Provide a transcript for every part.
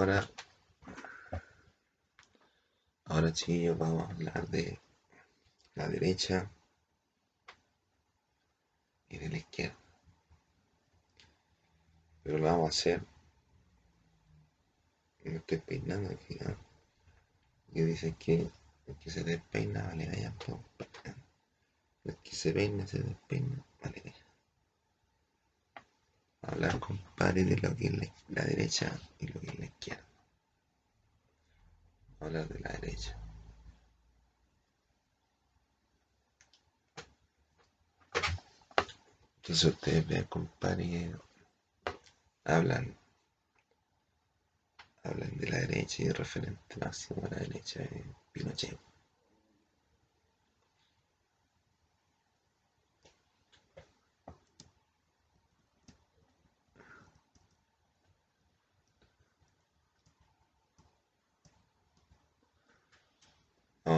Ahora, ahora chicos, vamos a hablar de la derecha y de la izquierda. Pero lo vamos a hacer. Me estoy peinando aquí, ¿no? Y dice que el que se despeina, vale, vaya, el que se peina, se despeina, vale, vaya. Hablar, compadre, de lo que es la, derecha y lo que es la izquierda. Hablar de la derecha. Entonces ustedes vean, compadre, hablan, hablan de la derecha y el referente máximo de la derecha es Pinochet.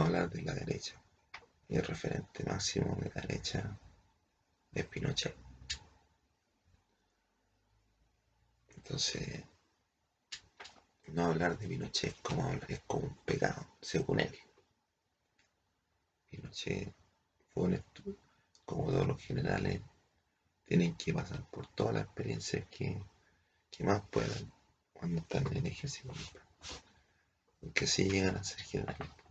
Hablar de la derecha. Y el referente máximo de la derecha es Pinochet. Entonces, no hablar de Pinochet como hablar es como un pecado, según él. Pinochet fue un como todos los generales, tienen que pasar por todas las experiencias que, que más puedan cuando están en el ejército. Porque así llegan a ser generales.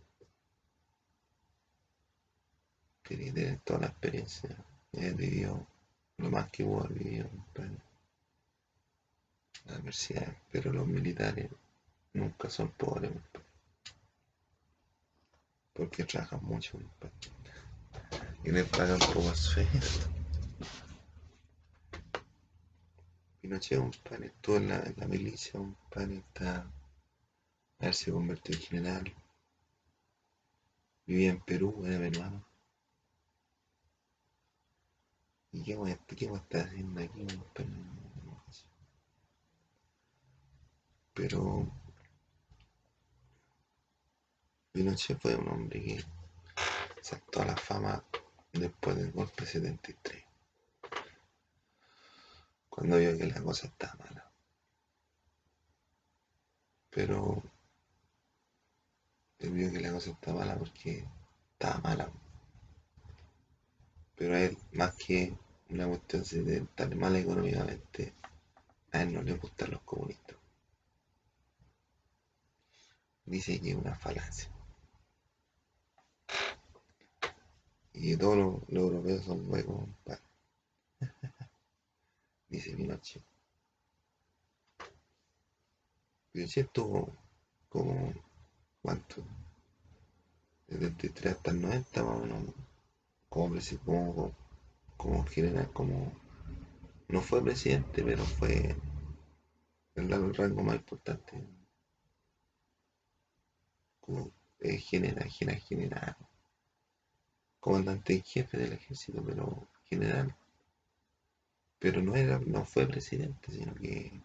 Tienen que tener toda la experiencia. Él vivió lo más que pudo haber vivido, compadre la adversidad, pero los militares nunca son pobres, porque trabajan mucho y les pagan por sueldo. Pinochet, pan, estuvo en la, en la milicia, un pan, está a ver si convirtió en general. Vivía en Perú, era peruano. ¿Y qué voy qué voy a estar haciendo aquí? Pero Pinochet fue un hombre que saltó a la fama después del golpe 73. Cuando vio que la cosa estaba mala. Pero él vio que la cosa estaba mala porque estaba mala. Pero él, más que una cuestión de estar mal económicamente, a él no le gustan los comunistas dice que es una falacia. Y todos los, los europeos son huecos, compadre. dice Pinochet. Pinochet tuvo como, ¿cuánto? Desde el 73 hasta el 90 más o menos, como, como, como general, como, no fue presidente, pero fue el rango más importante como eh, general, general, general, comandante en jefe del ejército, pero general. Pero no era, no fue presidente, sino que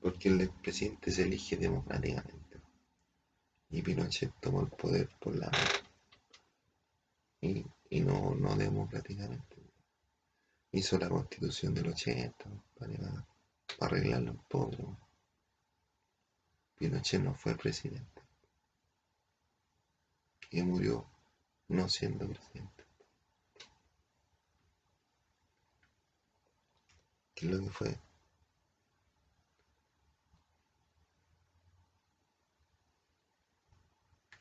porque el presidente se elige democráticamente. Y Pinochet tomó el poder por la y, y no, no democráticamente. Hizo la constitución del 80 para, para arreglarlo un poco. Pinochet no fue presidente. Y murió no siendo presidente. ¿Qué es lo que fue?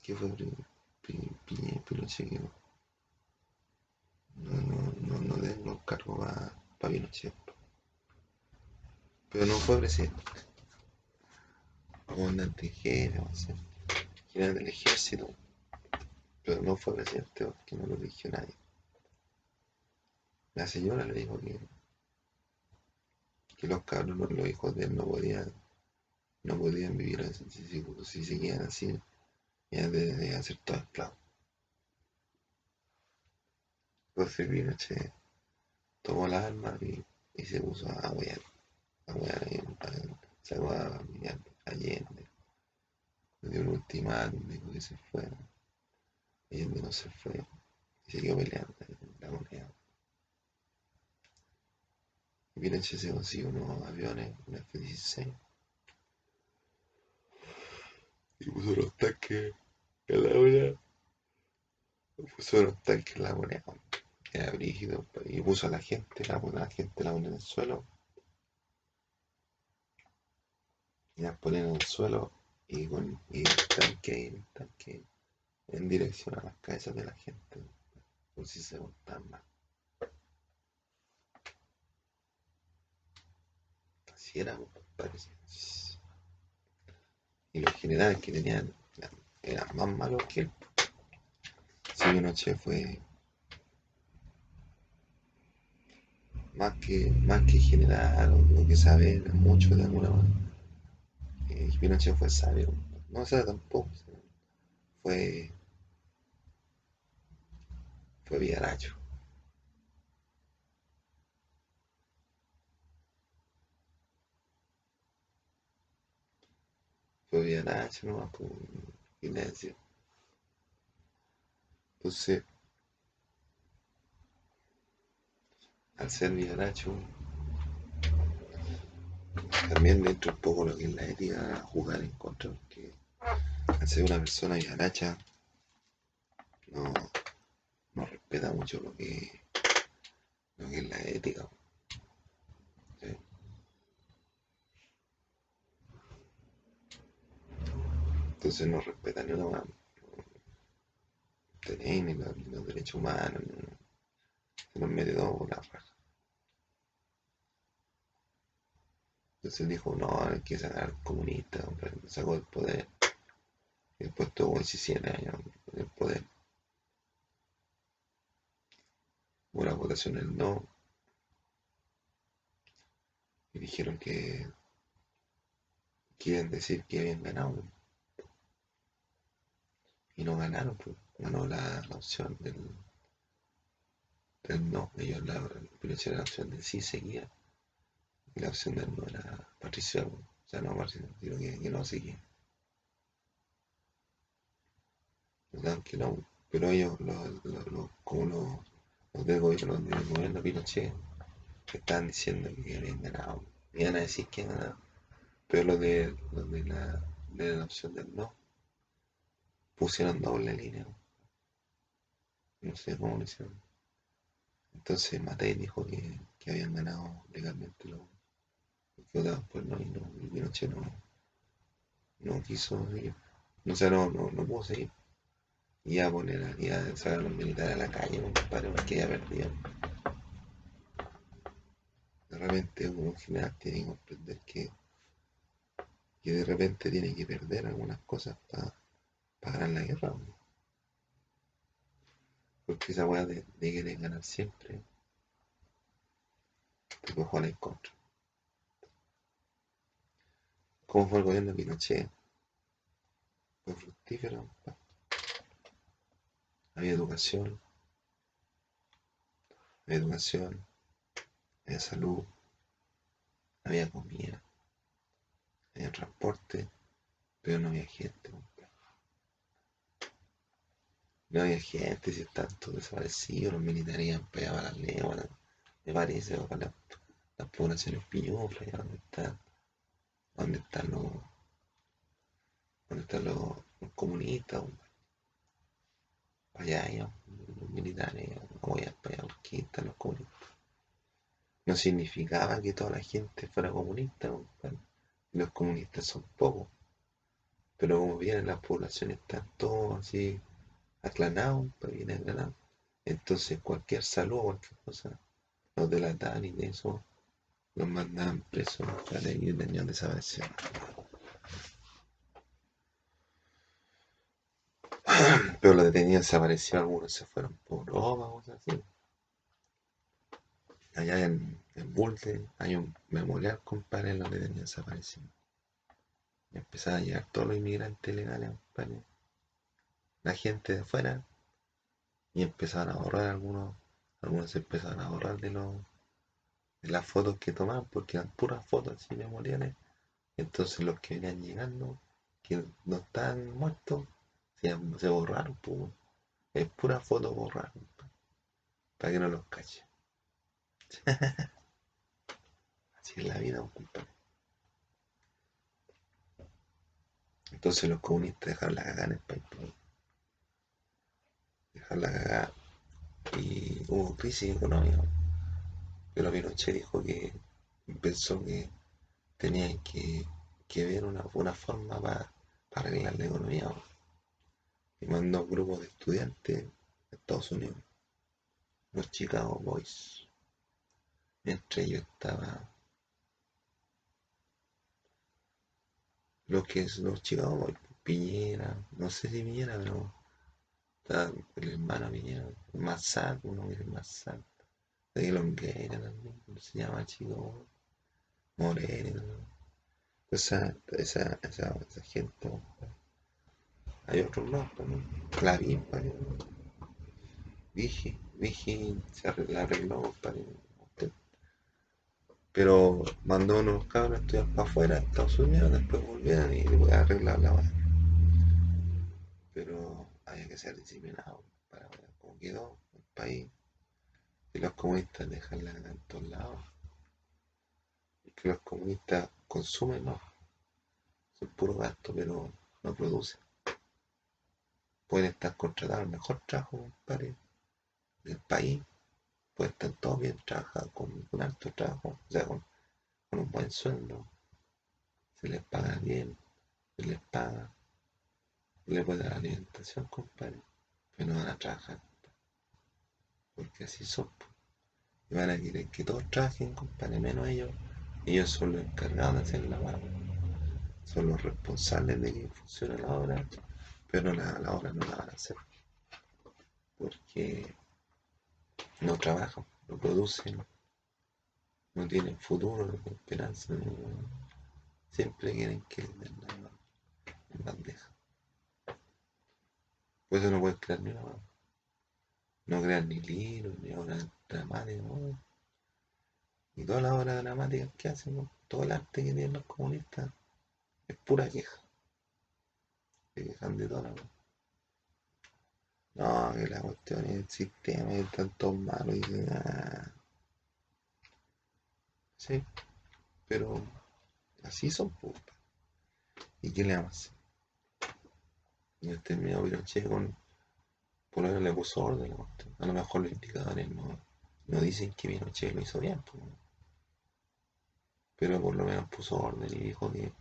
¿Qué fue Pinochet? No, no, no, no tengo cargo para pa Pinochet. Pero no fue presidente comandante jefe, o sea, general del ejército, pero no fue presidente porque no lo eligió nadie. La señora le dijo que, que los cabros, los hijos de él no podían, no podían vivir así, si, si, seguían así, ya debían ser todos esclavos. Entonces Pinochet tomó las armas y, y, se puso a huear, a ahí, se a Allende. Le dio un ultimátum, dijo que se fuera. Allende no se fue. Y siguió peleando la moneda. Y Pinochet se consiguió unos aviones, un F-16, y puso los tanques en la moneda. Puso los tanques en la moneda. Brígido. Y puso a la gente, la, la gente la pone en el suelo. Y la ponen en el suelo y con y tanque, tanque en dirección a las cabezas de la gente. Por si se montan mal. Así era, parece. Y los generales que tenían eran más malos que él. Sí, noche fue más que, más que general o, que saber mucho de alguna manera. Eh, Pinochet fue sabio, no sé tampoco, fue fue villaracho. Fue villaracho, no por silencio. Entonces, al ser villaracho, también dentro un poco lo que es la ética jugar en contra, porque al ser una persona villaracha, no, no respeta mucho lo que, lo que es la ética. Entonces no respeta ni una ni los, derechos humanos, por la raja. Entonces dijo, no, hay que sacar comunista, sacó el poder. Y después tuvo 17 años en el poder. Una votación el no. Y dijeron que quieren decir que habían ganado. Y no ganaron, pues ganó la, la opción del no. Ellos la, la, la opción del sí seguía. Y la opción del no era Patricia, o sea, no Patricia, sino que, no seguía. ¿Verdad? Que no, pero ellos, los, los, los, como los, los del gobierno, del gobierno Pinochet, estaban diciendo que habían ganado, iban a decir que han pero los de, la, de la opción del no pusieron doble línea. No sé cómo lo hicieron. Entonces Matei dijo que, que habían ganado legalmente los que votaban por no y no, y Pinochet no, no quiso seguir. O sea, no, no, no pudo seguir. Y a poner y a sacar a los militares a la calle, compadre, porque ya perdían. De repente uno en general tiene que comprender que, de repente tiene que perder algunas cosas para pa ganar la guerra. ¿no? Porque esa weá de, de querer ganar siempre te puede jugar en contra. ¿Cómo fue el gobierno de Pinochet? Fue fructífero. Había educación, había educación, había salud, había comida, había transporte, pero no había gente. No había gente, si están todos desaparecidos, los militares iban para allá para las lenguas, me parece, para las, poblaciones piñuflas, donde están, donde están los, donde están los, los comunistas, allá los militares, no voy a para allá porque están los comunistas. No significaba que toda la gente fuera comunista, los comunistas son pocos, pero como vienen las poblaciones están todos así aclanados, pues bien aclanados. Entonces cualquier saludo, cualquier cosa, los delataban y de eso los mandaban presos para ir tenían desaparecido. Pero los detenidos desaparecieron, algunos se fueron por Roma, cosas así. Allá en, en Bulde hay un memorial, compadre, de los detenidos desaparecidos. Y empezaron a llegar todos los inmigrantes legales, compadre la gente de afuera y empezaron a borrar algunos, algunos se empezaron a borrar de los de las fotos que tomaban porque eran puras fotos así memoriales. Entonces los que venían llegando, que no estaban muertos, se, borraron. Es pura foto borrar, para que no los cachen. así es la vida, compadre. Entonces los comunistas dejaron la cagada en el país. Dejaron la cagada y hubo crisis económica. Pero Pinochet dijo que pensó que tenía que, que ver una, una forma para arreglar la economía. Y mandó un grupo de estudiantes a Estados Unidos, los Chicago Boys. Entre ellos estaba lo que es los Chicago Boys, Piñera, no sé si Piñera, pero está el hermano Piñera, Massac, uno que es Massac, de Longueira también, se llama Chico Moreno, esa, esa, esa, esa gente, hay otros más también, Clavín, Vigi, Vigi se arregló, compadre pero mandó unos cabros a estudiar para afuera, a Estados Unidos, después volvieron y le arreglar la vaina. Que ser disciplinado para ver cómo quedó el país. Y los comunistas dejan la en todos lados. Y que los comunistas consumen, no. Son puro gasto, pero no producen. Pueden estar contratados el mejor trabajo, compadre, del país pues están todos bien, trabajan con, un alto trabajo, o sea, con, un buen sueldo, se les paga bien, se les paga, les puede dar alimentación, compadre, pero no van a trabajar, porque así son, y van a querer que todos trabajen, compadre, menos ellos, ellos son los encargados de hacer la obra, son los responsables de que funcione la obra, pero la, la obra no la van a hacer, porque no trabajan, no producen, no tienen futuro, no tienen esperanza, siempre quieren que les den la bandeja. Por eso no pueden crear ni una No crean ni libros, ni obras dramáticas, Y todas las obras dramáticas que hacen, todo el arte que tienen los comunistas, es pura queja. Se quejan de toda la no, que la cuestión es el sistema y están todos malos y nada. Sí, pero así son putas. ¿Y qué le vamos Y el terminado Pinochet con. Por menos le puso orden a lo mejor los indicadores no, no dicen que Pinochet lo hizo bien, pero por lo menos puso orden y dijo que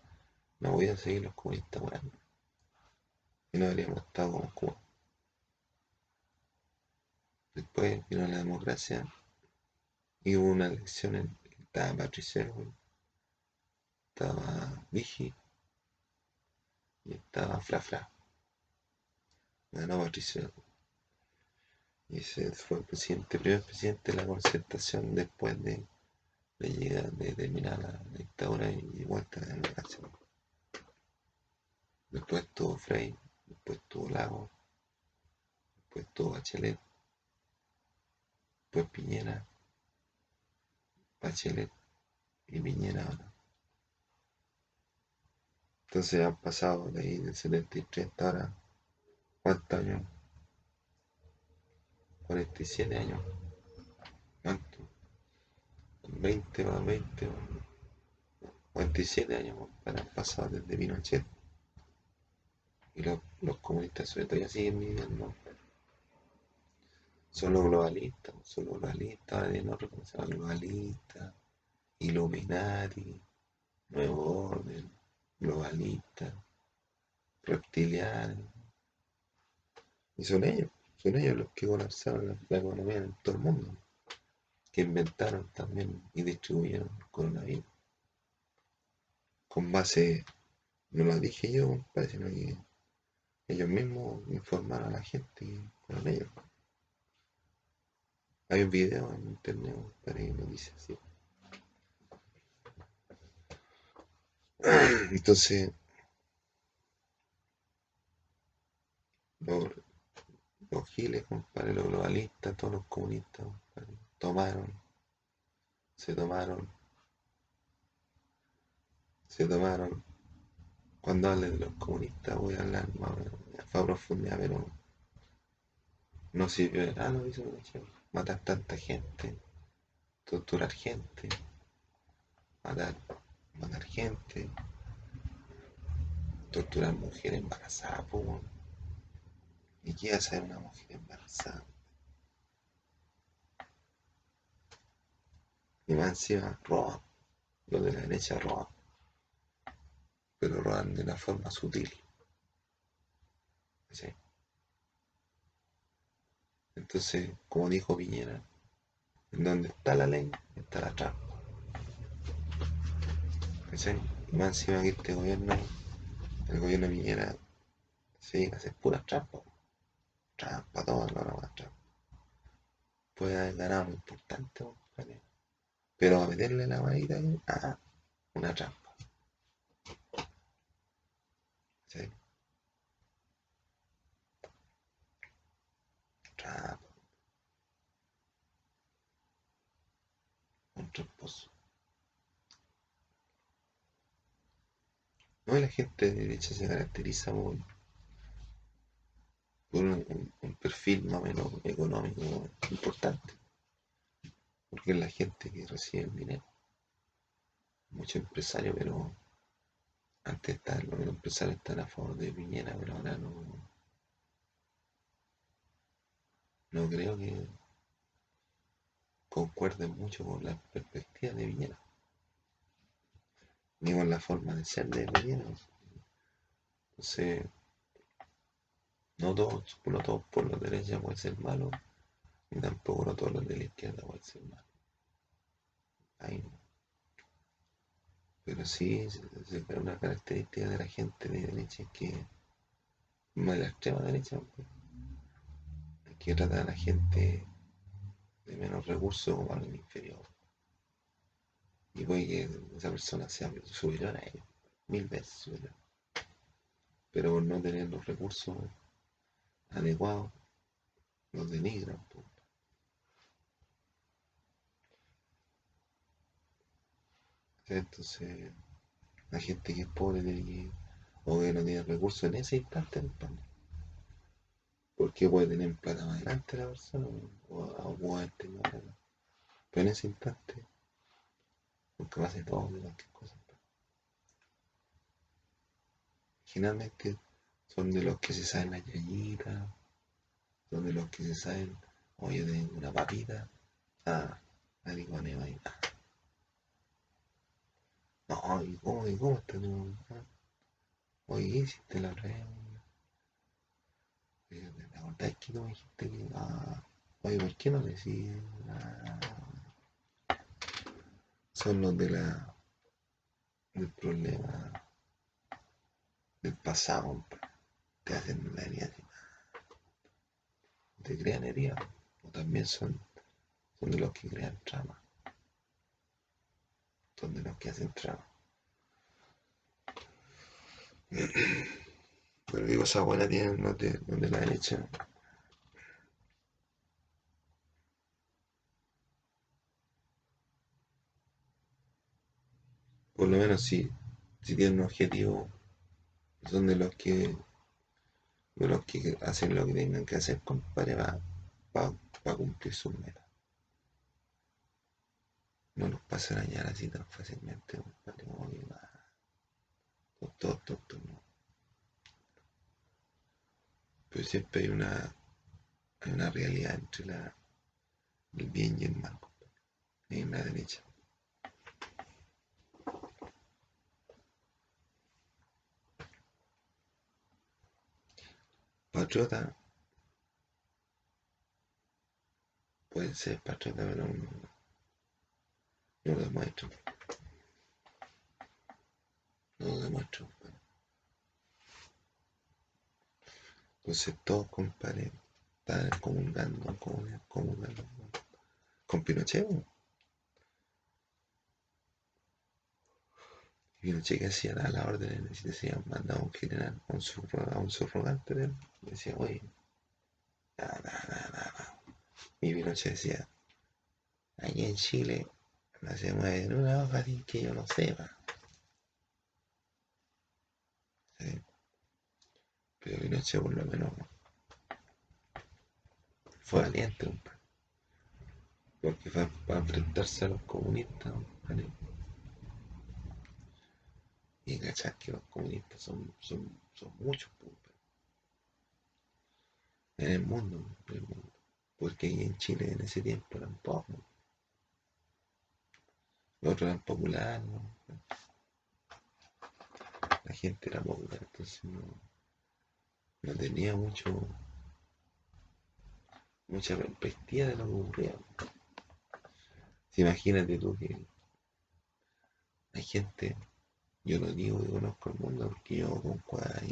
no voy a seguir los comunistas morando. Y no habríamos estado como Cuba. Después vino la democracia y hubo una elección en estaba Patricia estaba Vigi y estaba Fla Ganó Patricia y ese fue el presidente, primer presidente de la concertación después de, llegar, de terminar la, dictadura y vuelta a la democracia. Después estuvo Frey, después estuvo Lago, después estuvo Bachelet pues Piñera, Bachelet y Piñera ahora. Entonces han pasado de ahí del 73 hasta ¿cuántos años? 47 años. ¿Cuánto? 20 más 20, 47 años para pasado desde Pinochet. Y los, los comunistas sobre todo ya siguen viviendo globalistas, solo globalistas, ahora tienen otro que se llama globalista, Illuminati, Nuevo Orden, globalista, reptilianos. Y son ellos, son ellos los que colapsaron la, economía en todo el mundo, que inventaron también y distribuyeron el coronavirus. Con base, no lo dije yo, parece que ellos mismos informaron a la gente y fueron ellos. Hay un video en internet para que me dice así. Entonces, los, giles, compadre, los globalistas, todos los comunistas, tomaron, se tomaron, se tomaron. Cuando hable de los comunistas voy a hablar más a profundidad, pero no sirvió de nada lo hizo matar tanta gente, torturar gente, matar, matar gente, torturar mujeres embarazadas, weón. ¿Y qué hace una mujer embarazada? Y más encima roban. Los de la derecha roban. Pero roban de una forma sutil. ¿Sí? Entonces, como dijo Piñera, en donde está la ley, está la trampa. ¿Sí? Y más encima que este gobierno, el gobierno de Piñera, hace pura trampa. Trampa, todo lo más trampa. Puede haber ganado muy importante, ¿vale? Pero a meterle la manita ahí, ah, una trampa. ¿Sí? Trampa. Un tramposo. No, la gente de derecha se caracteriza por, un- un perfil más o menos económico importante. Porque es la gente que recibe el dinero. Muchos empresarios, pero antes estaban, los empresarios están a favor de Piñera, pero ahora no, no creo que concuerden mucho con la perspectiva de Piñera, ni con la forma de ser de Piñera. Entonces, no todos, no todos por de derecha pueden ser malos, ni tampoco no todos los de la izquierda pueden ser malos. Ahí no. Pero sí, una característica de la gente de derecha es que, más de la extrema derecha, pues, es que trata a la gente de menos recursos como alguien inferior. Y puede que esa persona sea superior a ellos, mil veces superior. Pero por no tener los recursos adecuados, los denigran. Entonces, la gente que es pobre tiene que, o que no tiene recursos en ese instante, porque puede tener plata más adelante la persona, o, o puede tener. Pero en ese instante, porque hace todo de cualquier cosa. Generalmente son de los que se saben la yayita, son de los que se saben, oye, tengo una papita, ah, mariconeo ahí, ah. No, ¿y cómo, y cómo está tu? Oye, ¿qué hiciste la? Oye, ¿Te acordás que tú me dijiste que, ah, oye, ¿por qué no decís? Ah, son los de la, del problema del pasado, compa. Te hacen la así, te crean herida, o también son, son de los que crean trama, son de los que hacen trama. Pero digo, esa abuela tiene los de, los de la derecha. Por lo menos si, si tienen un objetivo, son de los que de los que hacen lo que tengan que hacer, compadre, para cumplir sus metas. No los pasan a hallar así tan fácilmente, compadre, como que va. Tontos, tontos, no. Pero siempre hay una, hay una realidad entre el bien y el mal, compadre. En la derecha. Patriota puede ser patriota, pero no, no lo demuestra. No lo demuestra, compadre. Entonces todos, compadre, están comulgando, comulgando, comulgando con Pinochet. Y Pinochet hacía a la orden, si decían, mandaba a un general, a un, subro- a un subrogante de él, decía, oye, nada, nada, nada, nada. Y Pinochet decía, aquí en Chile no se mueve en una hoja sin que yo lo sepa. ¿sí? Pero Pinochet por lo menos fue valiente, compadre. Porque fue para enfrentarse a los comunistas, compadre. Y que los comunistas son, son, son muchos, en el mundo, en el mundo. Porque ahí en Chile en ese tiempo eran pocos. Los otros eran populares, La gente era popular, entonces no, no tenía mucho mucha perspectiva de lo que ocurría. imagínate tú que hay gente, yo no digo que conozco el mundo porque yo con cuadra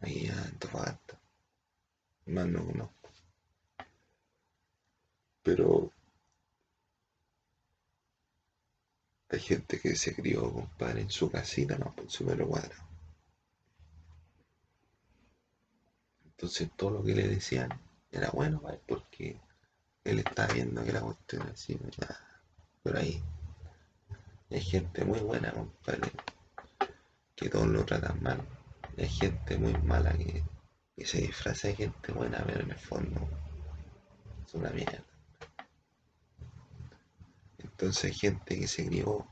ahí a Antofagasta, más no conozco. Pero hay gente que se crió, compadre, en su casita, no, en su metro cuadrado. Entonces todo lo que le decían era bueno porque él estaba viendo que la cuestión así, por ahí. Hay gente muy buena, compadre, que todos lo tratan mal. hay gente muy mala que, se disfraza de gente buena, pero en el fondo es una mierda. Entonces hay gente que se crió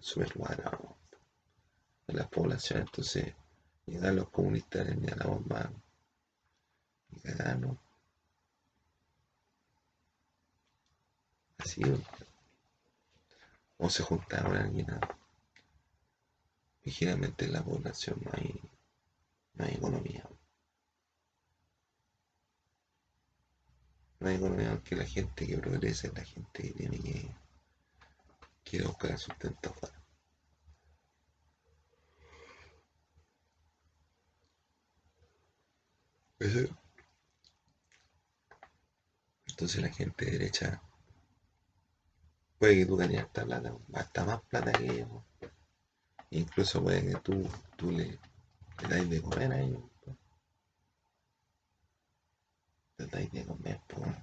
súper buena en la población, entonces llegan los comunistas en la bomba y cagaron. Así, o se juntaba con alguien. Y generalmente en la población no hay, no hay economía. No hay economía porque la gente que progresa es la gente que tiene que, buscar sustento afuera. Entonces la gente derecha puede que tú ganes hasta plata, hasta más plata que ellos. Incluso puede que tú, tú le, le dais de comer a ellos. Le dais de comer, pues.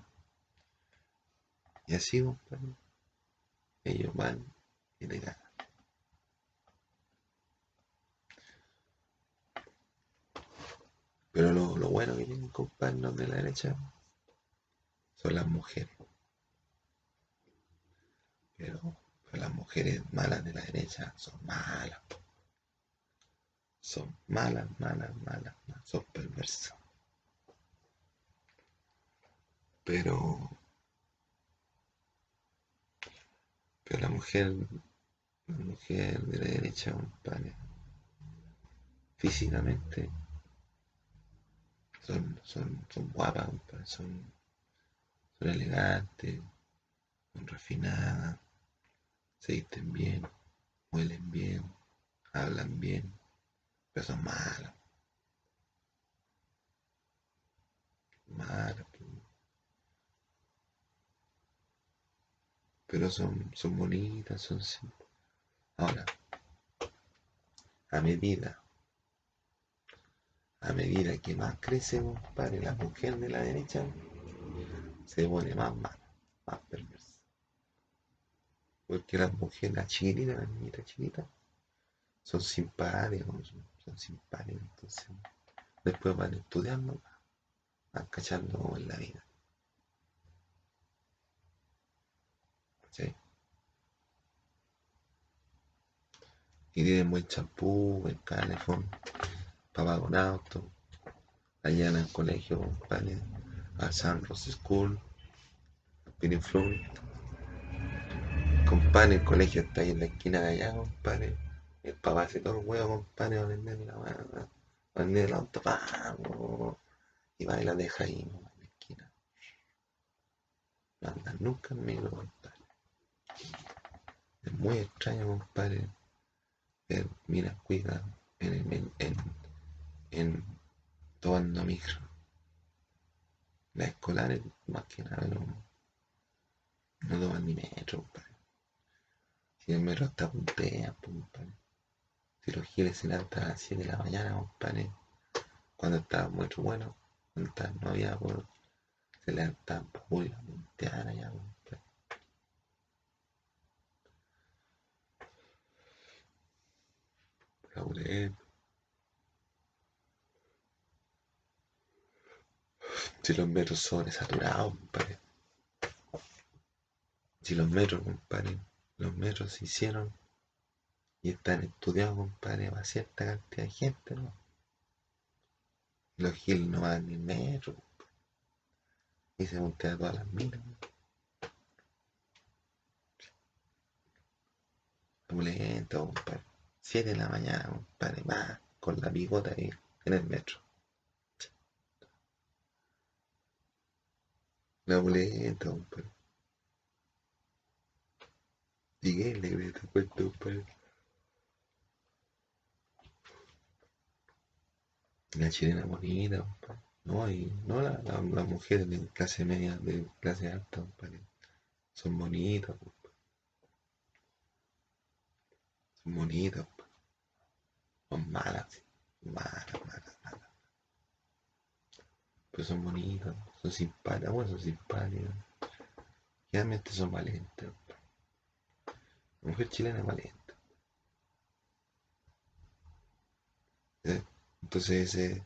Y así, ellos van y te ganan. Pero lo, lo bueno que tienen, compadre, los de la derecha son las mujeres. Pero, las mujeres malas de la derecha son malas. Son malas, malas, malas, son perversas. Pero, pero la mujer, la mujer de la derecha, compadre, físicamente son, son, son guapas, son, son elegantes, son refinadas, se visten bien, huelen bien, hablan bien, pero son malas. Malas. Pero son, son bonitas, son simples. Ahora, a medida, a medida que más crece, compadre, la mujer de la derecha, se pone más mala, más perversa. Porque las mujeres, las chiquititas, las niñitas chiquitas, son simpáticas, son, simpáticas, entonces después van estudiando, van cachando en la vida. ¿Sí? Y tienen buen champú, buen calefón, papá con auto, allá en el colegio, al San Rose School, Pini Compadre, el colegio está ahí en la esquina de allá, compadre. El papá hace todo el huevo, compadre, va a vender la va a vender el auto, vamos. Y va y la deja ahí, en la esquina. No anda nunca en micro, compadre. Es muy extraño, compadre, ver mira, cuida en, en, en, en tomando micro. Las escolares, más que nada, no, no toman ni metro, compadre. Si el metro está puntea, compadre. Si los giles se levantan a las 7 de la mañana, compadre. Cuando estaba mucho bueno, no había por, se levantaban para ir a puntear allá, compadre. Si los metros son saturados, compadre. Si los metros, compadre los metros se hicieron Y están estudiados, compadre, para cierta cantidad de gente, ¿no? Los Gil no van ni metro, Y se montea todas las minas, ¿no? Opulento, compadre. Siete de la mañana, compadre, más con la bigota ahí en el metro. La compadre. Llegué, le grité, cuento, compadre. La chilena bonita. No, y no las la, la mujeres de clase media, de clase alta. Son bonitas. Son bonitas. Son malas, malas, malas, malas. Pero son bonitas, son simpáticas, bueno, son simpáticas. Generalmente son valientes, mujer chilena es valiente. ¿Eh? Entonces ese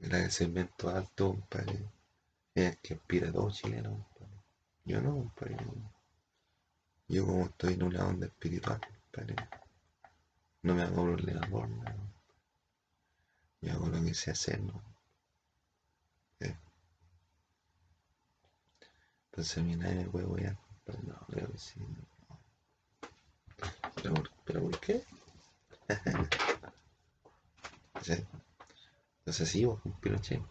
el segmento alto, compadre. Es el que aspira todo chileno, compadre. Yo no, compadre. Yo como estoy en una onda espiritual, compadre. No me hago problema por nada. Yo hago lo que sé hacer, ¿no? ¿Eh? Entonces a mí nadie me puede voy compadre. No, creo que sí. No. ¿Pero, por, ¿Pero por qué? Entonces sí, vos Pinochet.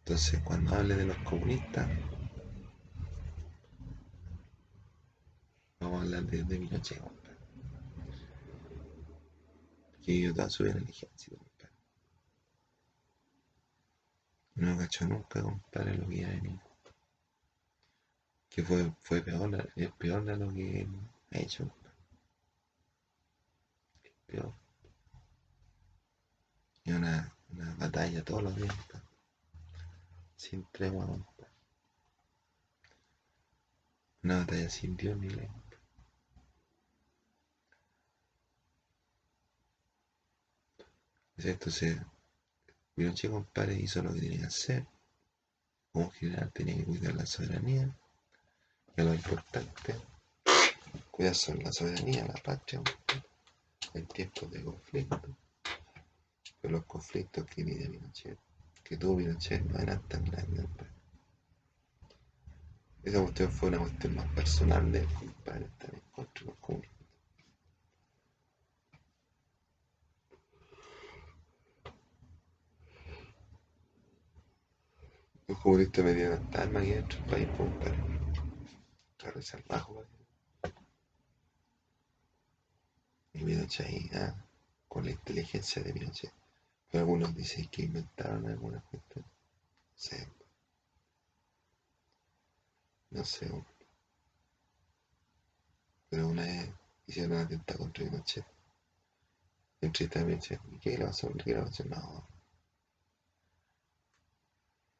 Entonces cuando hable de los comunistas, vamos a hablar de, de Pinochet, compadre. Que yo toda su vida el ejército, compadre. No cachó nunca, compadre, lo que iba. Que fue, fue peor, es peor de lo que ha hecho, Y una, una batalla todos los días, compadre. Sin tregua, compadre. Una batalla sin Dios ni ley. Entonces, Pinochet, compadre, hizo lo que tenía que hacer. Como general tenía que cuidar la soberanía. Y lo importante, cuidar la soberanía, la patria, en tiempos de conflicto. Pero los conflictos que vive Pinochet, que tuvo Pinochet, no eran tan grandes. Esa cuestión fue una cuestión más personal de él, compadre, en contra los comunistas. Los comunistas me dieron hasta armas aquí dentro del país, compadre. Carro salvaje, compadre. Y Pinochet ah, con la inteligencia de Pinochet. Pero algunos dicen que inventaron algunas cuestiones. No sé. No sé. Pero una vez hicieron un atentado contra Pinochet. Entrevisté a Pinochet. ¿Y qué le pasó? ¿Qué le pasó? No.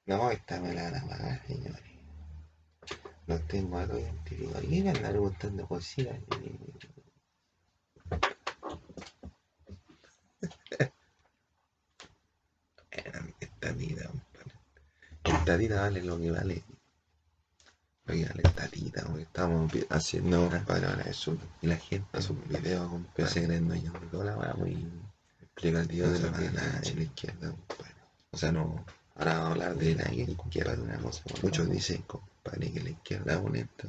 No, esta me la van a pagar, señores. Los tengo algo identificado. ¿Y qué me andan preguntando cositas? Esta tita, compadre. Esta tita vale lo que vale. Lo que vale porque estamos haciendo, compadre, ahora eso. Y la gente hace un video, compadre, se dueños de toda la weá, muy explicativo de lo que es la izquierda, compadre. O sea, no. Ahora vamos a hablar de la izquierda, una cosa. Muchos dicen, compadre, que la izquierda es honesta.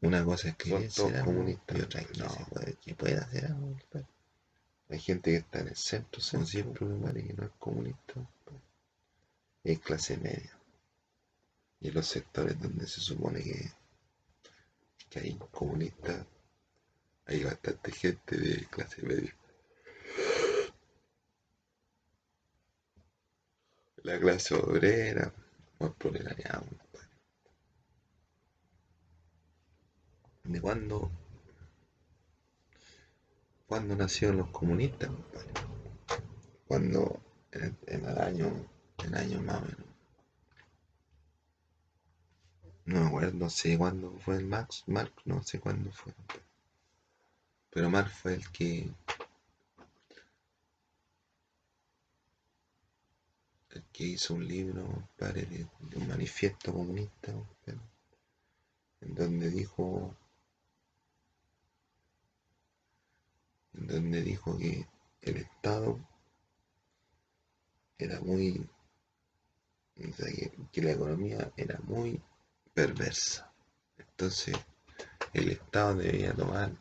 Una cosa es que será comunista y otra es que no, puede, que puede hacer algo, compadre. Hay gente que está en el centro, siempre, compadre, que no es comunista. Es clase media. Y en los sectores donde se supone que, que hay comunistas, hay bastante gente de clase media. La clase obrera, más proletariado. ¿De cuándo? ¿Cuándo nacieron los comunistas? Cuando, en, en el año, en el año más o menos. No me acuerdo, no sé cuándo fue el Marx, Marx, no sé cuándo fue. Pero Marx fue el que el que hizo un libro, compadre, de, un manifiesto comunista, en donde dijo donde dijo que el Estado era muy, que, la economía era muy perversa. Entonces, el Estado debería tomar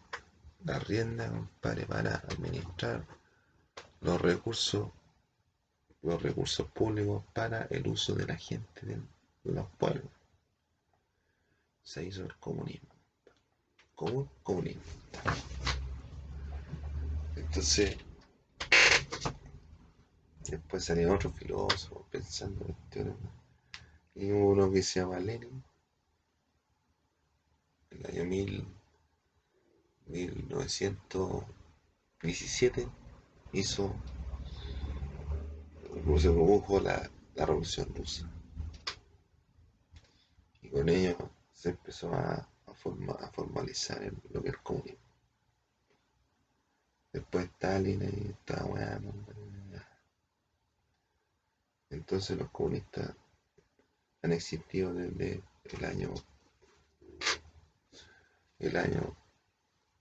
la rienda, para administrar los recursos, los recursos públicos para el uso de la gente de los pueblos. Se hizo el comunismo. ¿Cómo? Comunismo. Entonces, después salieron otros filósofos pensando en cuestiones. Y uno que se llama Lenin, en el año mil, 1917, hizo, se produjo la, la revolución rusa. Y con ello se empezó a, a, forma, a formalizar lo que es el comunismo. Después Stalin y estaba bueno. Entonces los comunistas han existido desde el año el año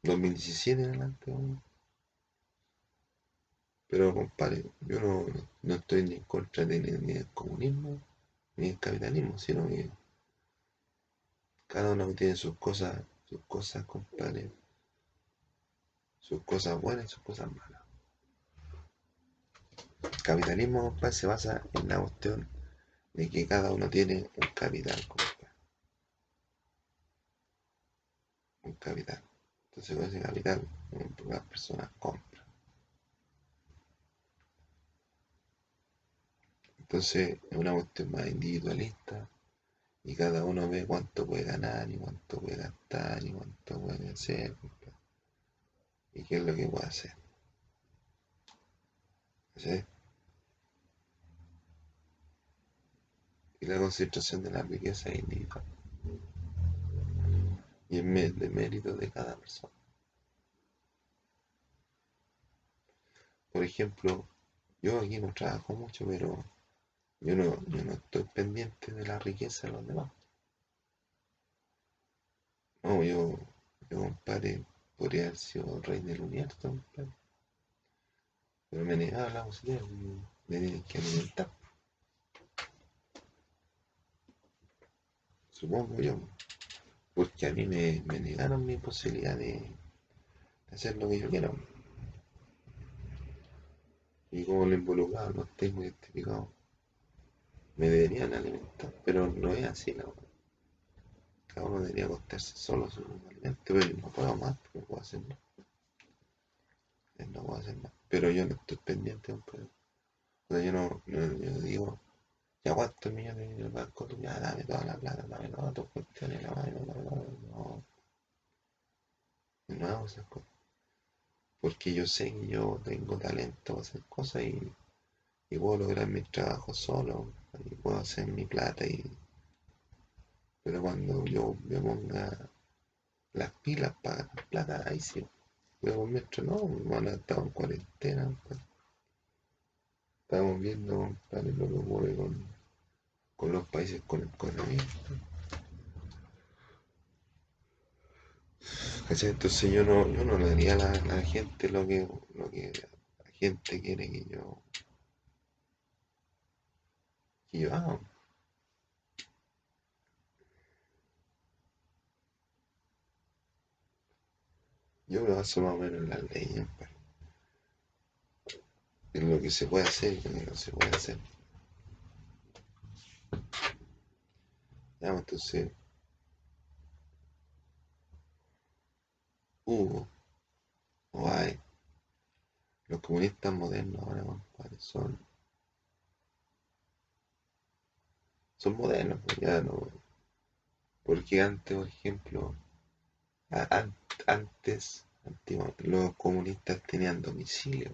2017 en adelante. Pero compadre, yo no, no estoy ni en contra de, ni, ni del comunismo ni del capitalismo, sino que cada uno tiene sus cosas, sus cosas, compadre, sus cosas buenas y sus cosas malas. Capitalismo, compadre, se basa en la cuestión de que cada uno tiene un capital. Un capital. Entonces con ese capital las personas compran. Entonces es una cuestión más individualista y cada uno ve cuánto puede ganar y cuánto puede gastar y cuánto puede hacer y qué es lo que puede hacer. ¿sí? Y la concentración de la riqueza es individual y me- de mérito de cada persona. Por ejemplo, yo aquí no trabajo mucho, pero yo no, yo no estoy pendiente de la riqueza de los demás. No, yo, yo compadre, podría haber sido rey del universo. Pero me negaba la posibilidad, me tienen que alimentar. Supongo yo. Porque a mí me, me negaron mi posibilidad de, de hacer lo que yo quiero. Y como lo involucrado no tengo identificado, me deberían alimentar, pero no es así, no. Cada uno debería acostarse solo su alimento, pero no puedo más, no puedo hacer. Eh, No puedo hacer más. Pero yo no estoy pendiente, compadre. O sea, yo no, no- yo digo, ya cuántos millones en el banco, tú ya dame toda la plata, dame todas tus cuestiones, la vaina, la vaina, no, no hago esas cosas. Porque yo sé que yo tengo talento para hacer cosas y, y puedo lograr mi trabajo solo, y puedo hacer mi plata y pero cuando yo me ponga las pilas para ganar plata, ahí sí. Pero mientras no, bueno, estamos en cuarentena, compadre. estamos viendo compadre, lo que ocurre con, con los países con coronavirus. ¿Cachai? Entonces yo no, yo no le daría a la, la gente lo que, lo que la gente quiere que yo, que yo haga. Yo me baso más o menos en las leyes, en lo que se puede hacer y lo que no se puede hacer. Pues, entonces hubo o hay los comunistas modernos ahora, son, son modernos, pues ya no. Porque antes, por ejemplo, antes, los comunistas tenían domicilio.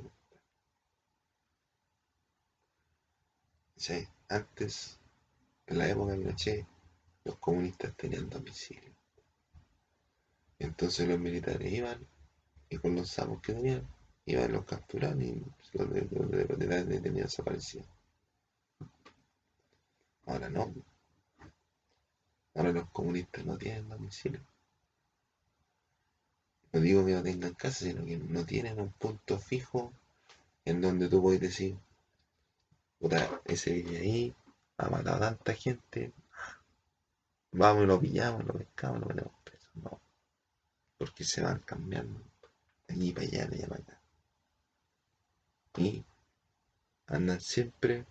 ¿cachai? Antes, en la época de Pinochet, los comunistas tenían domicilio. Entonces los militares iban y con los sapos que tenían, iban los capturaban y los de- los de- detenidos desaparecían. Ahora no. Ahora los comunistas no tienen domicilio. No digo que no tengan casa, sino que no tienen un punto fijo en donde tú puedes decir, puta, ese vive ahí, ha matado a tanta gente, vamos y lo pillamos, lo pescamos, lo metemos preso. No, porque se van cambiando de allí para allá, de allá para acá. Y andan siempre,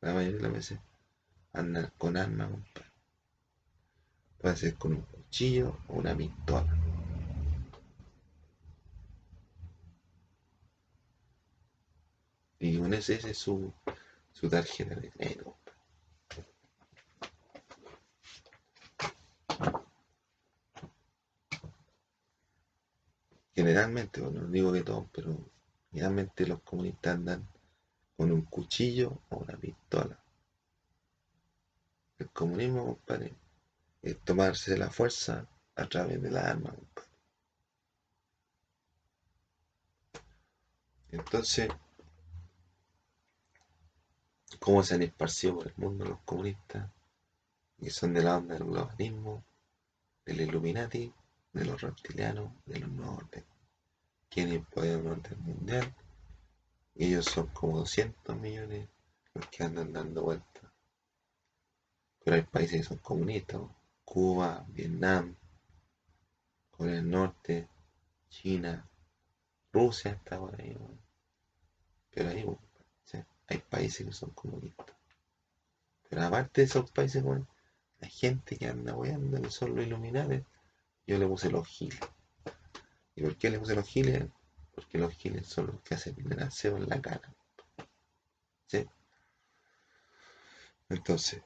la mayoría de las veces, andan con armas. Puede ser con un cuchillo o una pistola. Y con ese, ese es su, su tarjeta de crédito. Generalmente, bueno, no digo que todos, pero generalmente los comunistas andan con un cuchillo o una pistola. El comunismo, compadre, es tomarse la fuerza a través de la arma, compadre. Entonces, ¿cómo se han esparcido por el mundo los comunistas? Y son de la onda del globalismo, del Illuminati, de los reptilianos, de los nuevos orden. Quieren poder un orden mundial. Y ellos son como 200 millones los que andan dando vueltas. Pero hay países que son comunistas. Cuba, Vietnam, Corea del Norte, China, Rusia está por ahí. Pero ahí hay países que son comunistas. Pero aparte de esos países, la gente que anda weando, que son los iluminados, yo le puse los giles. ¿Y por qué le puse los giles? Porque los giles son los que hacen el aseo en la cara. ¿Sí? Entonces,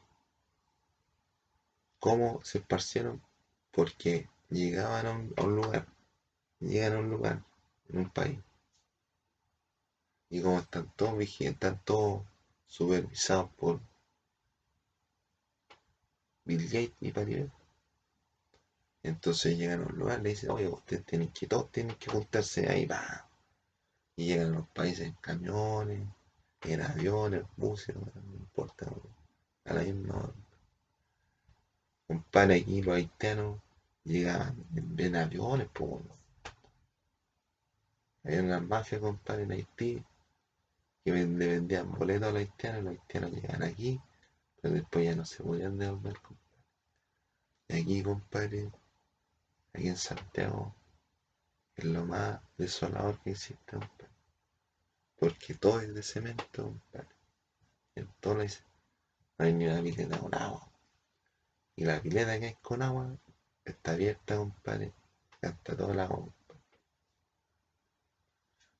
¿cómo se esparcieron? Porque llegaban a un, lugar, llegan a un lugar, en un país, y como están todos vigilantes, están todos supervisados por Bill Gates y Patty entonces llegan a un lugar, le dicen, oye, ustedes tienen que, todos tienen que juntarse ahí, va. Y llegan a los países en camiones, en aviones, buses, no, importa, a la misma Compadre, aquí los haitianos llegaban en, aviones, pues. Hay una mafia, compadre, en Haití, que le vendían boletos a los haitianos, los haitianos llegaban aquí, pero después ya no se podían devolver, compadre. Y aquí, compadre, aquí en Santiago, es lo más desolador que existe, Porque todo es de cemento, compadre. En todo no hay ni una pileta con agua. Y la pileta que hay con agua está abierta, compadre. Hasta todo el agua,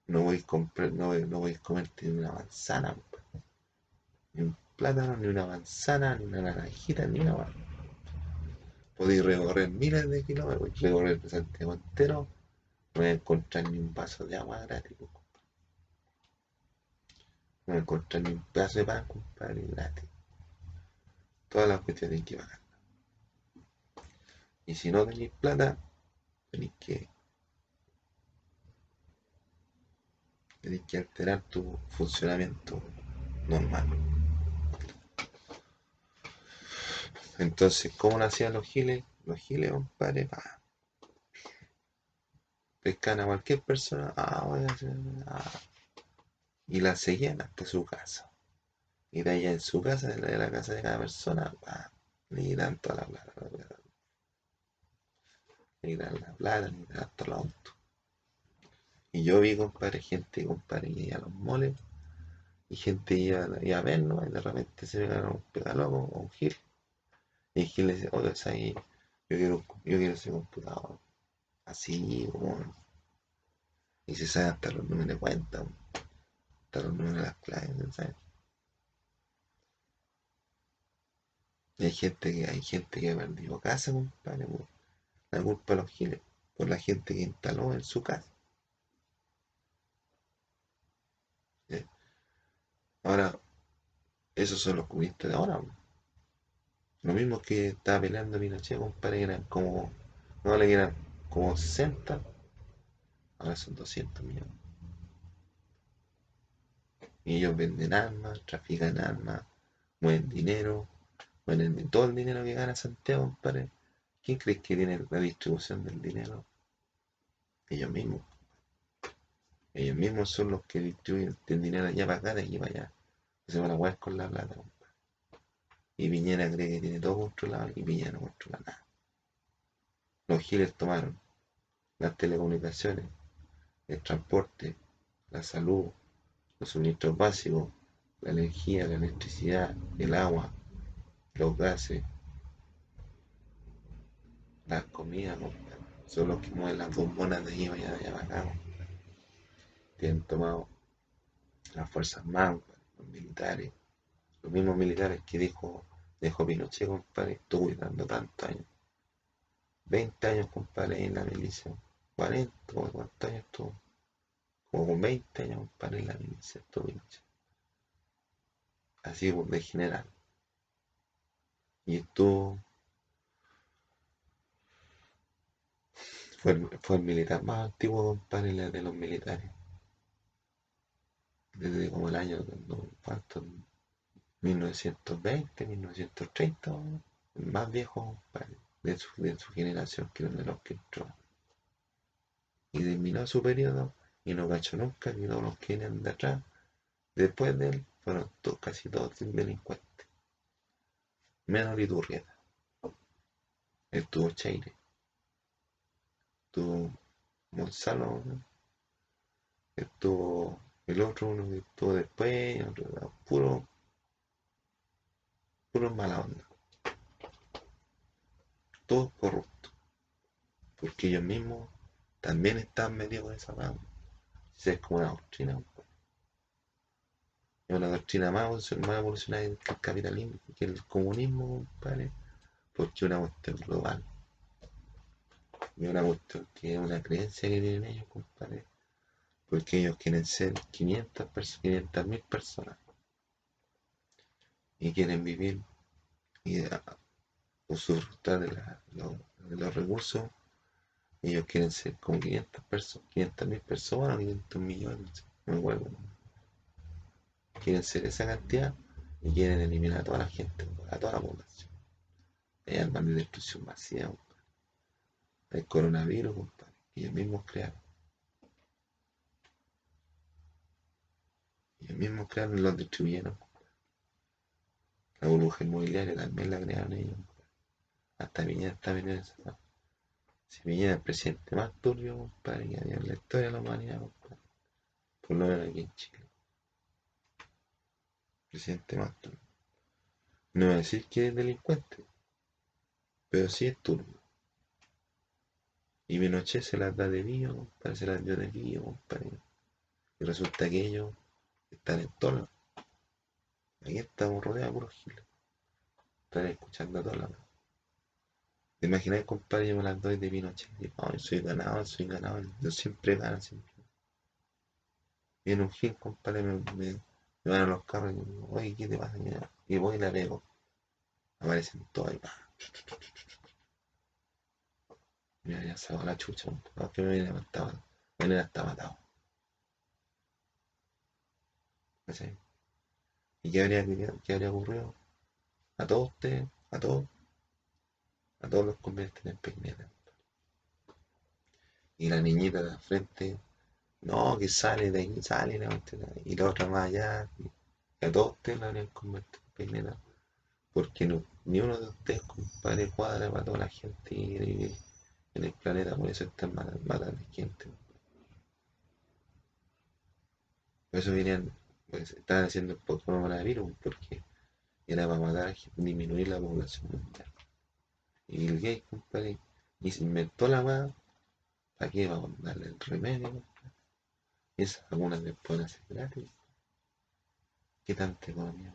No voy a comprar, no voy, no voy a comerte ni una manzana, un plátano, ni una manzana, ni una naranjita, ni una podéis recorrer miles de kilómetros, recorrer el Santiago entero, no voy a encontrar ni un vaso de agua gratis. No voy a encontrar ni un pedazo de pan, compadre, gratis. Todas las cuestiones que pagar. Y si no tenéis plata, tenéis que tenéis que alterar tu funcionamiento normal. Entonces, ¿cómo nacían los giles? Los giles, compadre, pa. Pescan a cualquier persona, ah, voy a hacer, ah. y la seguían hasta su casa. Y de allá en su casa, de la casa de cada persona, pa, le dan toda la plata, la plata. Le dan la plata, le dan hasta los autos. Y yo vi, compadre, gente, compadre, que iba a los moles, y gente iba, a ver, ¿no? Y de repente se pegaron un pegaloco o un gil y Gil le dice, oye, es ahí, yo quiero, yo quiero ese computador. Así. Y se sabe hasta los números de cuenta, hasta los números de las claves, ¿sabes? Y hay gente que, hay gente que ha perdido casa, compadre, la culpa de los giles, por la gente que instaló en su casa. Ahora, esos son los comunistas de ahora. Lo mismo que estaba peleando Pinochet, compadre, eran como, no le eran como 60, ahora son 200 millones. Y ellos venden armas, trafican armas, mueven dinero, mueven todo el dinero que gana Santiago, compadre. ¿Quién crees que tiene la distribución del dinero? Ellos mismos. Ellos mismos son los que distribuyen el dinero allá para acá, de aquí para allá. Se van a jugar con la plata. Y Piñera cree que tiene todo controlado y Piñera no controla nada. Los giles tomaron las telecomunicaciones, el transporte, la salud, los suministros básicos, la energía, la electricidad, el agua, los gases, las comidas, son los que mueven las bombonas de allí allá de acá. Tienen tomado las fuerzas más, los militares, los mismos militares que dijo, dejó Pinochet, compadre, estuvo cuidando tantos años. 20 años, compadre, en la milicia. 40, ¿cuántos años estuvo? Como con 20 años, compadre, en la milicia, estuvo Pinochet. Así de general. Y estuvo Fue, fue el militar más antiguo, compadre, de los militares. Desde como el año, ¿cuánto? 1920, 1930, el más viejo, de su, de su generación, que de los que entró. Y terminó su periodo y no cachó nunca que todos los que vienen de atrás, después de él, fueron casi todos delincuentes. Menos Liturrieta. Él tuvo Chaire estuvo Gonzalo, estuvo el otro, uno que estuvo después, otro, puro, puro mala onda. Todos corruptos. Porque ellos mismos también están metidos en esa mano. Es como una doctrina. Es una doctrina más, evolucionada que el capitalismo, que el comunismo, ¿vale? porque es una cuestión global y una cuestión que es una creencia que tienen ellos, compadre. Porque ellos quieren ser 500 500 mil personas. Y quieren vivir y usufructar de, de, los recursos. Ellos quieren ser como 500 personas, 500 mil personas, 500 millones, me acuerdo. Quieren ser esa cantidad y quieren eliminar a toda la gente, a toda la población. Es armas de destrucción masiva el coronavirus, compadre, que ellos mismos crearon. Ellos mismos crearon y los distribuyeron. La burbuja inmobiliaria también la crearon ellos. Hasta Piñera está bien en esa. Si Piñera el presidente más turbio, compadre, que había en la historia de la humanidad, compadre. Por lo menos aquí en Chile. Presidente más turbio. No voy a decir que es delincuente, pero sí es turbio. Y Pinochet se las da de vivo, compadre, se las dio de vivo, compadre. Y resulta que ellos están en todo. Aquí estamos rodeados por giles. Están escuchando a todas las ¿Te imaginas, compadre? Yo me las doy de Pinochet. Oh, soy ganado, soy ganado. Yo siempre gano, siempre. Viene un gil, compadre, me, me, van a los carros y digo, oye, ¿qué te pasa? Y voy y la pego. Aparecen todos ahí. Mira, ya se va la chucha, no, que me viene matado. Viene hasta matado. ¿Y qué habría, qué, habría ocurrido? A todos ustedes, a todos, a todos los convierten en pigmetas. Y la niñita de la frente, no, que sale de ahí, sale, y la otra más allá, a todos ustedes la habrían convertido en pigmetas. Porque ni uno de ustedes, compadre, cuadra para toda la gente en el planeta, por eso están matando gente. Por eso venían, pues estaban haciendo el coronavirus, porque era para matar, disminuir la población mundial. Y el gay, compadre, y se inventó la más, ¿para qué? A darle el remedio, Y esas algunas les pueden hacer gratis. ¿Qué tanta economía?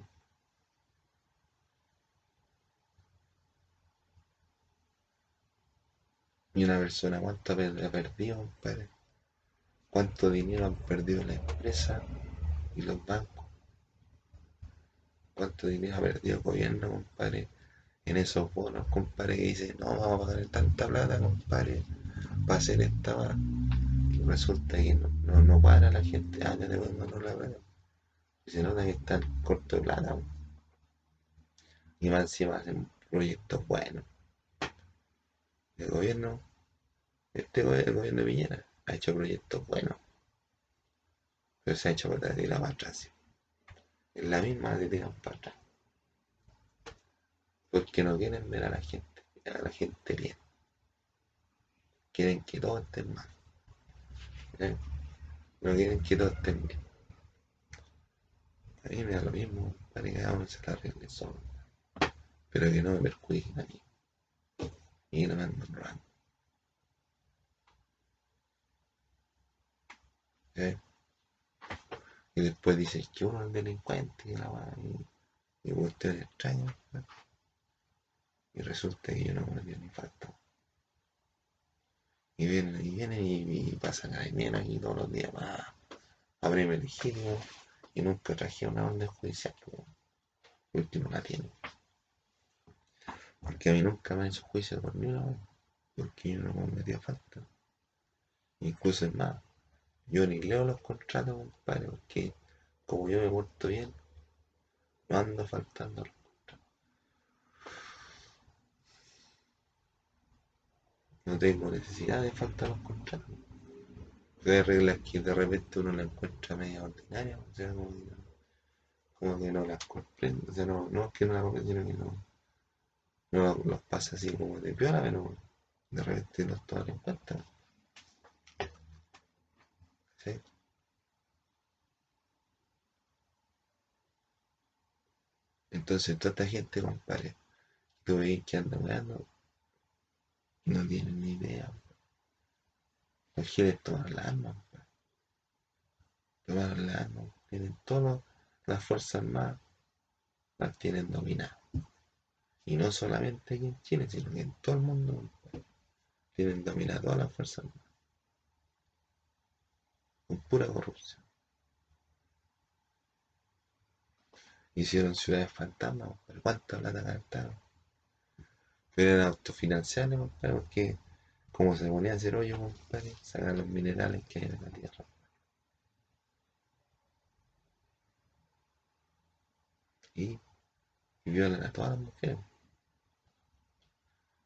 Y una persona, ¿cuánto ha perdido, compadre? ¿Cuánto dinero han perdido la empresa y los bancos? ¿Cuánto dinero ha perdido el gobierno, compadre? En esos bonos, compadre, que dice, no, vamos a pagar tanta plata, compadre, para hacer esta Y resulta que no, no, para la gente, ah, ya te voy la plata. Y se nota que están corto de plata. Y más encima hacen proyectos buenos. El gobierno, este gobierno de Piñera, ha hecho proyectos buenos, se ha hecho para tirar para atrás. Es la misma que tiran para atrás. Porque no quieren ver a la gente, a la gente bien. Quieren que todos estén mal. ¿Eh? No quieren que todos estén bien. A mí me da lo mismo, para que cada uno se la arregle. Pero que no me perjudiquen a mí. Y no me anden. ¿Eh? Y después dices que uno es delincuente y la va y, y cuestiones extrañas. ¿no? Y resulta que yo no me ni falta. Y vienen y vienen y, y pasan carabineros y todos los días más a abrirme legítimo y nunca traje una orden judicial. Por último la tiene. Porque a mí nunca me han hecho juicio por una vez. Porque yo no me metía falta. Incluso es más, yo ni leo los contratos, compadre, porque como yo me porto bien, no ando faltando los contratos. No tengo necesidad de faltar los contratos. Hay reglas que de repente uno la encuentra media ordinaria, o sea, como que, no las comprende, o sea, no, no es que no las comprende, sino que no, no los pasa así como de piola, pero de repente los toman en cuenta. Entonces, toda esta gente, compadre, tú veis que anda weando, no tienen ni idea. Los giles toman las armas, compadre. Tomaron las armas, tienen todas las fuerzas armadas, las tienen dominadas. Y no solamente aquí en Chile, sino que en todo el mundo, tienen dominadas todas las fuerzas armadas. Con pura corrupción. Hicieron ciudades fantasmas, compadre. ¿Cuánta plata gastaron? Pero eran autofinanciables, compadre, porque como se ponía a hacer hoyo, compadre, sacar los minerales que hay en la tierra. Y, y violan a todas las mujeres.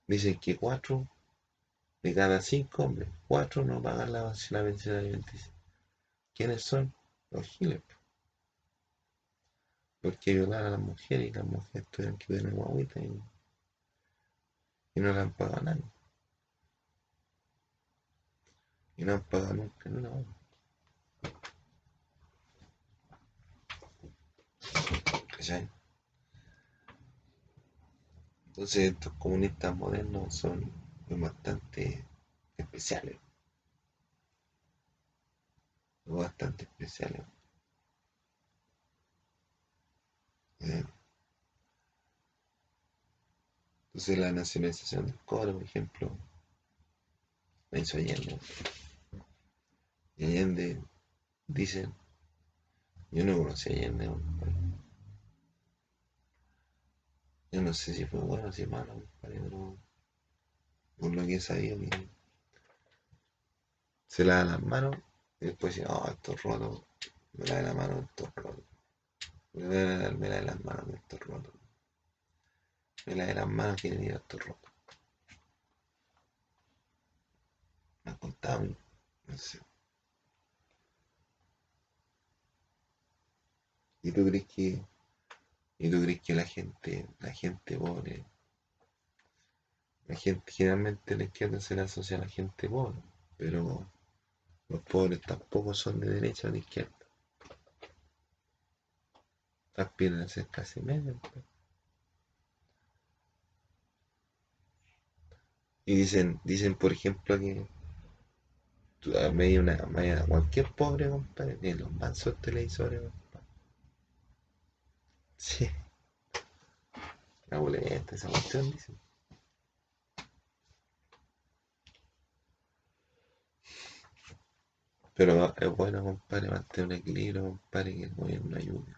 Dicen que cuatro de cada cinco hombres, cuatro no pagan la, la pensión alimenticia. ¿Quiénes son? Los giles. po. Porque violaron a las mujeres y las mujeres tuvieron que tener guaguita y, y no le han pagado a nadie. Y no han pagado nunca ni una. Entonces estos comunistas modernos son bastante especiales. Bastante especiales. ¿eh? Entonces la nacionalización del cobre, por ejemplo, la hizo Allende. Allende, dicen, yo no conocí a Allende. Yo no sé si fue bueno o si malo, pero por lo que he sabido que se lava las manos y después dice, oh, esto es roto, me lave la mano, esto es roto. Me lave las manos, esto es roto. Me lave las manos, quiere decir esto es roto. Me han contado, no sé. ¿Y tú crees que, y tú crees que la gente, la gente pobre, la gente, generalmente la izquierda se le asocia a la gente pobre, pero los pobres tampoco son de derecha o de izquierda. Aspiran a ser clase media. Y dicen, dicen por ejemplo que a medio una, a cualquier pobre, compadre, tiene los mansos televisores, compadre. Sí. La boleta, esa cuestión, dicen. Pero es bueno, compadre, mantener un equilibrio, compadre, que el gobierno ayude.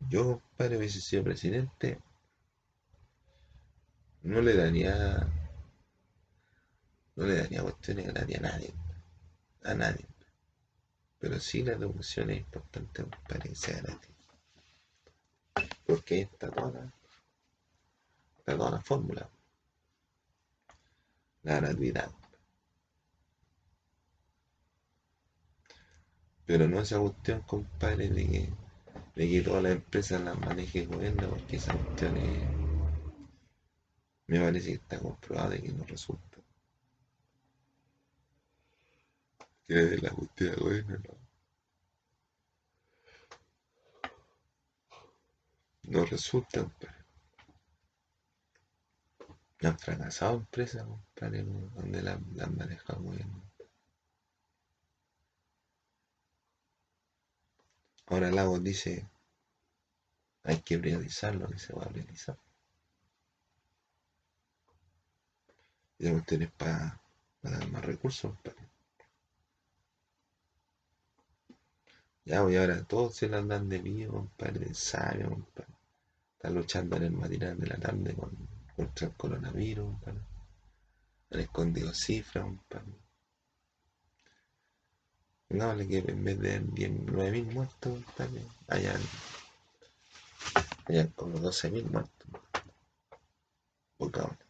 Yo, compadre, hubiese sido presidente, no le daría, no le daría cuestiones gratis a nadie, a nadie. Pero sí la educación es importante, compadre, que sea gratis. Porque está toda la, toda la fórmula. La gratuidad. Pero no esa cuestión, compadre, de que, de que todas las empresas las maneje el gobierno, porque esa cuestión es, me parece que está comprobado de que no resulta. Que desde la justicia del gobierno no. No resulta, compadre. Han fracasado empresas, compadre, donde la, la han manejado muy bien. Ahora Lagos dice, hay que priorizarlo, que se va a priorizar. Y la cuestión es para, dar más recursos, compadre. Ya, voy ahora todos se la dan de vivo, compadre, de sabio, compadre. Están luchando en el matinal de la tarde contra el coronavirus, compadre. Han escondido cifras, compadre. Pongámosle que en vez de 9.000 muertos, compadre, hayan, hayan como 12.000 muertos. Pongámosle.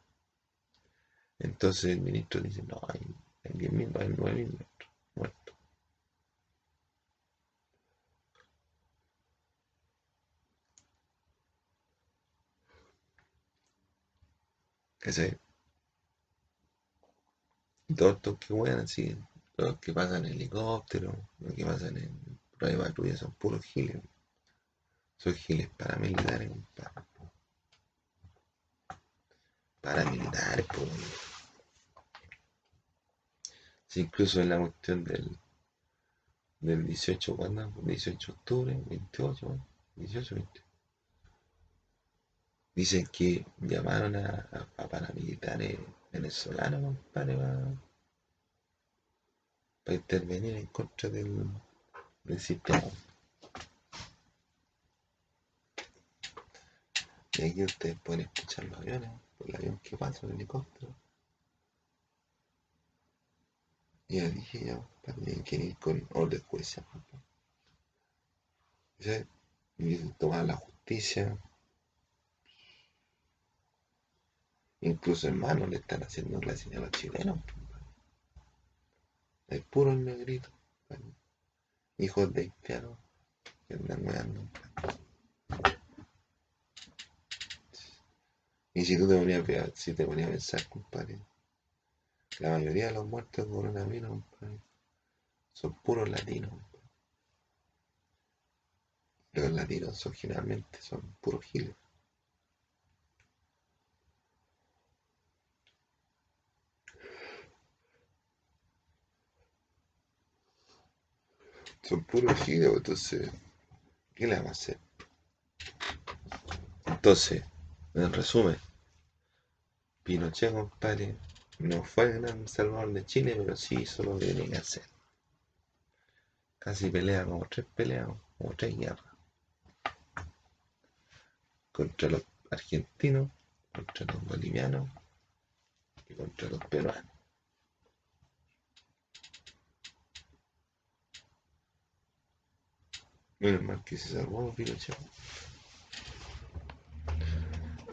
Entonces el ministro dice, no, hay, hay 10.000, hay 9.000 muertos. ¿Cachai? Y todos estos que así, los que pasan en helicóptero, los que pasan en prueba de son puros giles. Son giles paramilitares, compadre. Paramilitares, pues. Incluso en la cuestión del, del 18, ¿cuándo? 18 de octubre, 28, 18, 20. Dicen que llamaron a, paramilitares venezolanos, compadre, para, intervenir en contra del, sistema. Y aquí ustedes pueden escuchar los aviones, el avión que pasa, el helicóptero. Y ya dije ya, para que ir con orden judicial. Y tomar la justicia Incluso hermanos le están haciendo la a los chilenos. Hay puros negritos. Hijos de haitianos que andan weando. Y si tú te ponías a, si te ponías a pensar, compadre, la mayoría de los muertos de coronavirus, compadre, son puros latinos. Los latinos son generalmente son puros giles. Son puros giros, entonces, ¿qué le vamos a hacer? Entonces, en resumen, Pinochet, compadre, no fue el gran salvador de Chile, pero sí hizo lo que tenía que hacer. Casi pelea como tres peleas, como tres guerras. Contra los argentinos, contra los bolivianos y contra los peruanos. Menos mal que se salvó Pinochet.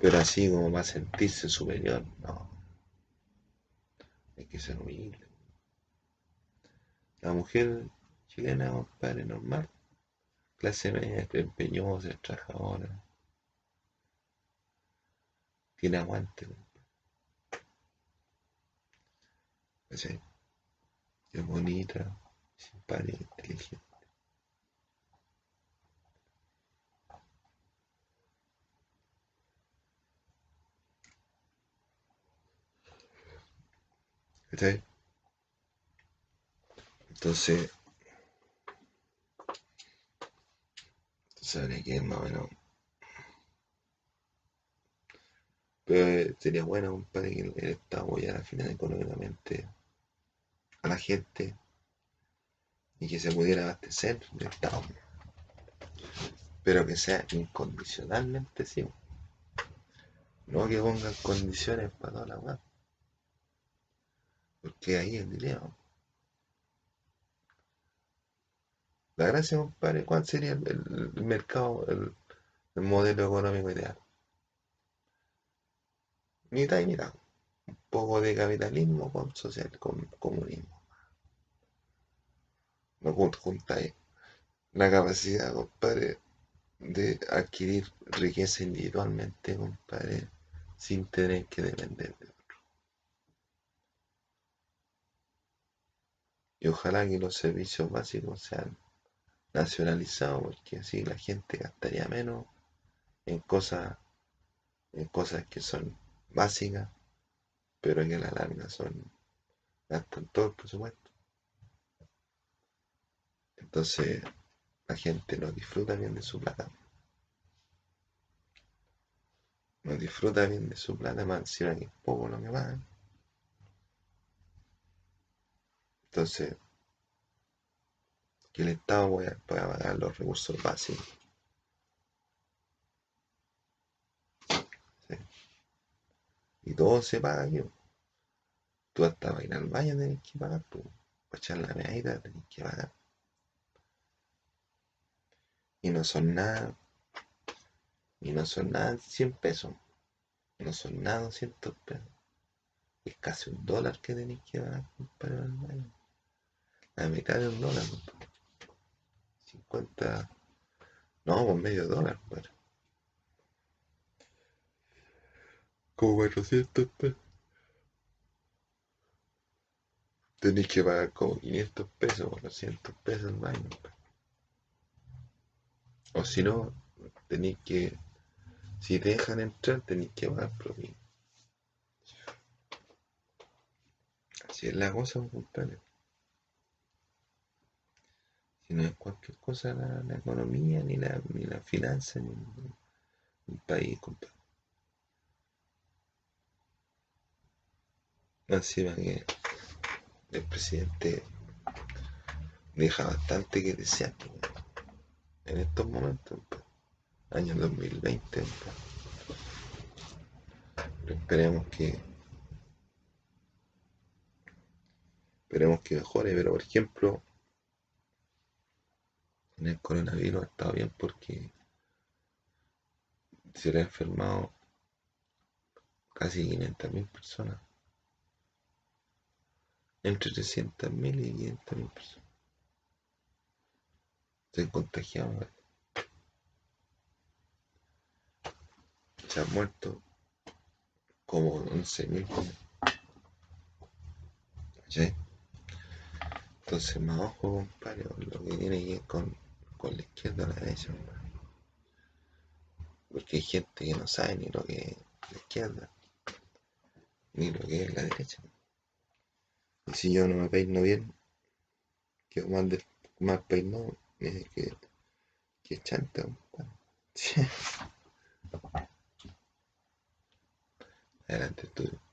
Pero así como va a sentirse superior, no. Hay que ser humilde. La mujer chilena, compadre, normal. Clase media, empeñosa, trabajadora. Tiene aguante, ¿Sí? Es bonita, simpática, inteligente. Entonces, entonces habría que más o menos. Pero sería bueno, compadre, que el, Estado apoyara al final económicamente a la gente y que se pudiera abastecer del Estado. Pero que sea incondicionalmente sí. No que pongan condiciones para toda la web. Porque ahí el dinero. La gracia, compadre, ¿cuál sería el, mercado, el, modelo económico ideal? Mitad y mitad. Un poco de capitalismo con social, con comunismo. no juntáis la capacidad, compadre, de adquirir riqueza individualmente, compadre, sin tener que depender de Y ojalá que los servicios básicos sean nacionalizados, porque así la gente gastaría menos en cosas, en cosas que son básicas, pero que a la larga son gastan todo el presupuesto. Entonces, la gente no disfruta bien de su plata. No disfruta bien de su plata, más encima que es poco lo que pagan. Entonces, que el Estado pueda, pagar los recursos básicos. Y todo se paga aquí. Tú hasta para ir al baño tenés que pagar, tú. Para echar la medida tenés que pagar. Y no son nada, y no son nada 100 pesos. No son nada 200 pesos. Es casi un dólar que tenéis que pagar para ir al baño. La mitad de un dólar, 50. No, pues medio dólar, pues. Como 400 pesos. Tenéis que pagar como 500 pesos o 200 pesos al baño. Pues. O si no, tenéis que, si dejan entrar, tenéis que pagar propina. Así es la cosa, compadre. No es cualquier cosa la, economía, ni la, ni la finanza, ni el país, compadre. Encima que el presidente deja bastante que desear en estos momentos, año 2020. Pero esperemos que esperemos que mejore, pero por ejemplo, en el coronavirus ha estado bien porque se le ha enfermado casi 500.000 personas. Entre 300.000 y 500.000 personas se han contagiado. Se han muerto como 11.000. ¿Sí? Entonces, más ojo, compadre, lo que tiene que ver con, con la izquierda o la derecha, Porque hay gente que no sabe ni lo que es la izquierda, ni lo que es la derecha. Y si yo no me peino bien, quedo mal, de, mal peinado, que, que chanta, Adelante, estudio.